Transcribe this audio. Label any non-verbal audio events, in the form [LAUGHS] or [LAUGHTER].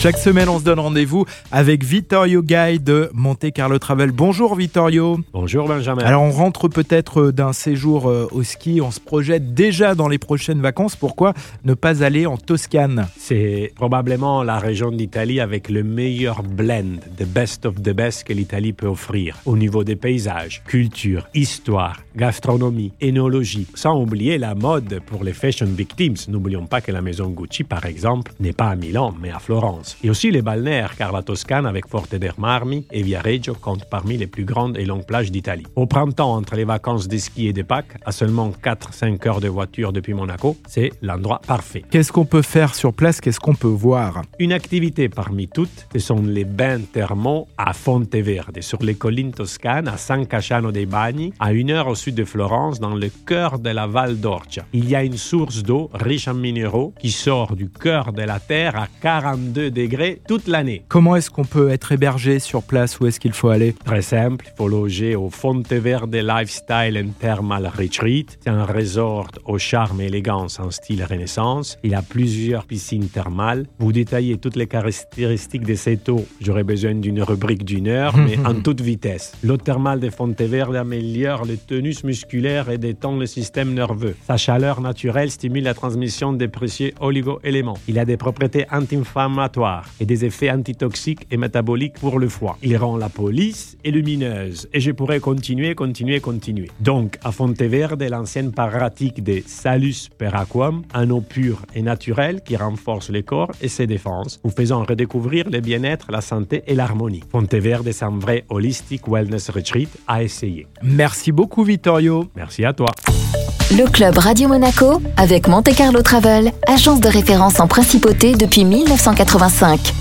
Chaque semaine, on se donne rendez-vous avec Vittorio Guy de Monte Carlo Travel. Bonjour Vittorio. Bonjour Benjamin. Alors on rentre peut-être euh, d'un séjour euh, au ski, on se projette déjà dans les prochaines vacances. Pourquoi ne pas aller en Toscane? C'est probablement la région d'Italie avec le meilleur blend, the best of the best que l'Italie peut offrir au niveau des paysages, culture, histoire, gastronomie, énologie, sans oublier la mode pour les fashion victims. N'oublions pas que la maison Gucci, par exemple, n'est pas à Milan, mais à Florence. Et aussi les balnéaires, car la Toscane, avec Forte dei Marmi et Viareggio, compte parmi les plus grandes et longues plages d'Italie. Au printemps, entre les vacances de ski et de Pâques, à seulement 4-5 heures de voiture depuis Monaco, c'est l'endroit parfait. Qu'est-ce qu'on peut faire sur place? Qu'est-ce qu'on peut voir? Une activité parmi toutes, ce sont les bains thermaux à Fonteverde, sur les collines toscanes, à San Casciano dei Bagni, à une heure au sud de Florence, dans le cœur de la Val d'Orcia. Il y a une source d'eau riche en minéraux qui sort du cœur de la terre à 42 degrés toute l'année. Comment est-ce qu'on peut être hébergé sur place Où est-ce qu'il faut aller? Très simple, il faut loger au Fonteverde Lifestyle and Thermal Retreat. C'est un resort au charme et élégance en style renaissance. Il a plusieurs piscines thermales. Vous détaillez toutes les caractéristiques de cette eau. J'aurais besoin d'une rubrique d'une heure, mais [LAUGHS] en toute vitesse. L'eau thermale de Fonteverde améliore le tonus musculaire et détend le système nerveux. Sa chaleur naturelle stimule la transmission des précieux oligo-éléments. Il a des propriétés anti-inflammatoires et des effets antitoxiques et métaboliques pour le foie. Il rend la police et lumineuse. Et je pourrais continuer, continuer, continuer. Donc, à Fonteverde, l'ancienne pratique des salus per aquam, un eau pure et naturelle qui renforce le corps et ses défenses, vous faisant redécouvrir le bien-être, la santé et l'harmonie. Fonteverde est un vrai holistic wellness retreat à essayer. Merci beaucoup Vittorio. Merci à toi. Le club Radio Monaco avec Monte Carlo Travel, agence de référence en principauté depuis 1985.